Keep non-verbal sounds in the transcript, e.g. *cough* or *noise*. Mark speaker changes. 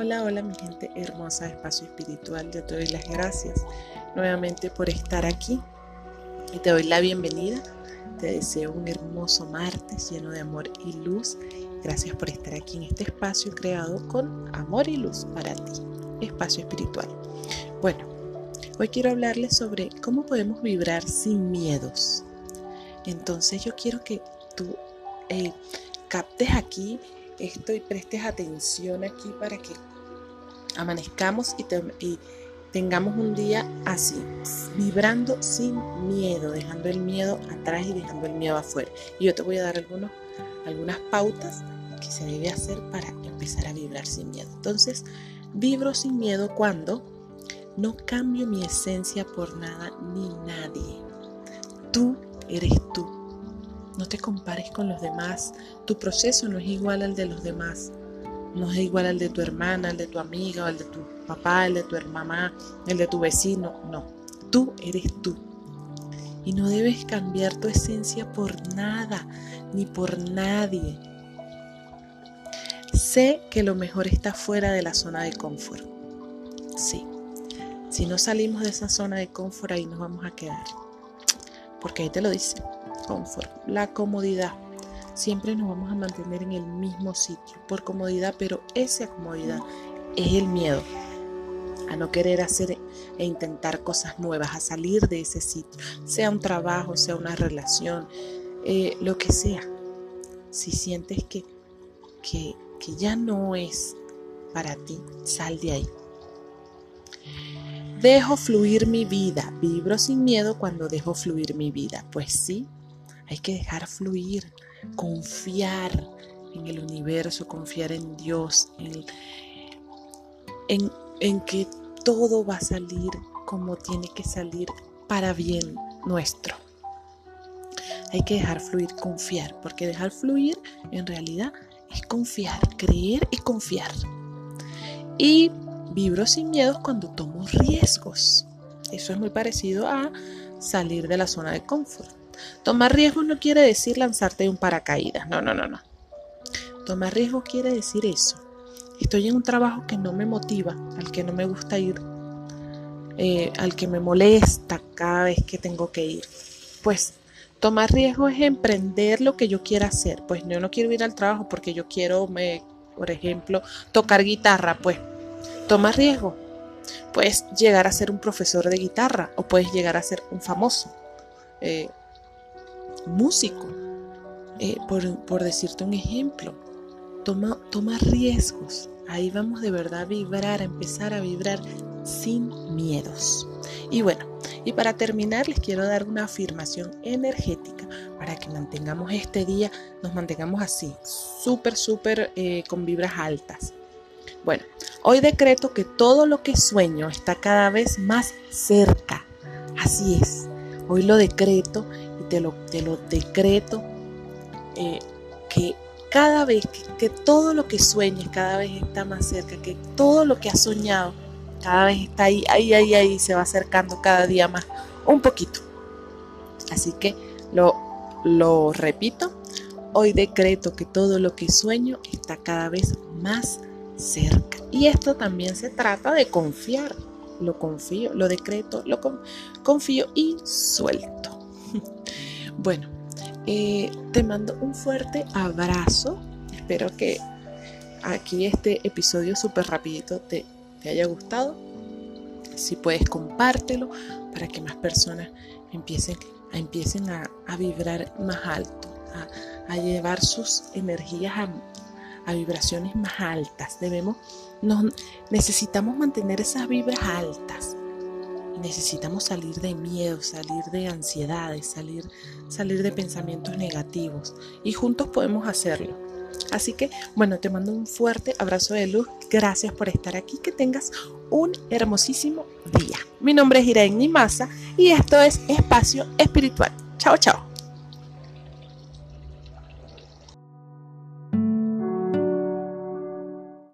Speaker 1: Hola, hola mi gente hermosa Espacio Espiritual. Yo te doy las gracias nuevamente por estar aquí y te doy la bienvenida. Te deseo un hermoso martes lleno de amor y luz. Gracias por estar aquí en este espacio creado con amor y luz para ti. Espacio Espiritual. Bueno, hoy quiero hablarles sobre cómo podemos vibrar sin miedos. Entonces yo quiero que tú eh, captes aquí esto y prestes atención aquí para que amanezcamos y, tengamos un día así, vibrando sin miedo, dejando el miedo atrás y dejando el miedo afuera. Y yo te voy a dar algunas pautas que se debe hacer para empezar a vibrar sin miedo. Entonces, vibro sin miedo cuando no cambio mi esencia por nada ni nadie. Tú eres tú no te compares con los demás. Tu proceso no es igual al de los demás. No es igual al de tu hermana, al de tu amiga, al de tu papá, al de tu mamá, el de tu vecino. No, tú eres tú. Y no debes cambiar tu esencia por nada, ni por nadie. Sé que lo mejor está fuera de la zona de confort. Sí. Si no salimos de esa zona de confort, ahí nos vamos a quedar. Porque ahí te lo dice la comodidad. Siempre nos vamos a mantener en el mismo sitio por comodidad, pero esa comodidad es el miedo a no querer hacer e intentar cosas nuevas, a salir de ese sitio, sea un trabajo, sea una relación, eh, lo que sea. Si sientes que, que, que ya no es para ti, sal de ahí. Dejo fluir mi vida. Vibro sin miedo cuando dejo fluir mi vida. Pues sí, hay que dejar fluir, confiar en el universo, confiar en Dios, en, en, que todo va a salir como tiene que salir para bien nuestro. Hay que dejar fluir, confiar, porque dejar fluir en realidad es confiar, creer y confiar. Y vibro sin miedo cuando tomo riesgos. Eso es muy parecido a salir de la zona de confort. Tomar riesgos no quiere decir lanzarte de un paracaídas. No, no, no, no. Tomar riesgos quiere decir eso. Estoy en un trabajo que no me motiva, al que no me gusta ir, eh, al que me molesta cada vez que tengo que ir. Pues tomar riesgos es emprender lo que yo quiera hacer. Pues yo no quiero ir al trabajo porque yo quiero, por ejemplo, tocar guitarra. Pues tomar riesgo. Puedes llegar a ser un profesor de guitarra o puedes llegar a ser un famoso. Eh, músico, eh, por, decirte un ejemplo. Toma, toma riesgos. Ahí vamos de verdad a vibrar, a empezar a vibrar sin miedos. Y bueno, y para terminar les quiero dar una afirmación energética para que mantengamos este día, nos mantengamos así, súper, súper eh, con vibras altas. Bueno, hoy decreto que todo lo que sueño está cada vez más cerca. Así es. Hoy lo decreto te lo, decreto, eh, que cada vez que, todo lo que sueñes cada vez está más cerca, que todo lo que has soñado cada vez está ahí, ahí, ahí, ahí, se va acercando cada día más, un poquito. Así que lo, lo repito, hoy decreto que todo lo que sueño está cada vez más cerca. Y esto también se trata de confiar. Lo confío, lo decreto, lo confío y suelto. *laughs* Bueno, eh, te mando un fuerte abrazo. Espero que aquí este episodio súper rapidito te, haya gustado. Si puedes, compártelo para que más personas empiecen, a, empiecen a, vibrar más alto, a, llevar sus energías a, a, vibraciones más altas. Debemos, nos, necesitamos mantener esas vibras altas necesitamos salir de miedo, salir de ansiedades, salir, salir de pensamientos negativos y juntos podemos hacerlo. Así que, bueno, te mando un fuerte abrazo de luz. Gracias por estar aquí. Que tengas un hermosísimo día. Mi nombre es Irene Maza y esto es Espacio Espiritual. Chao, chao.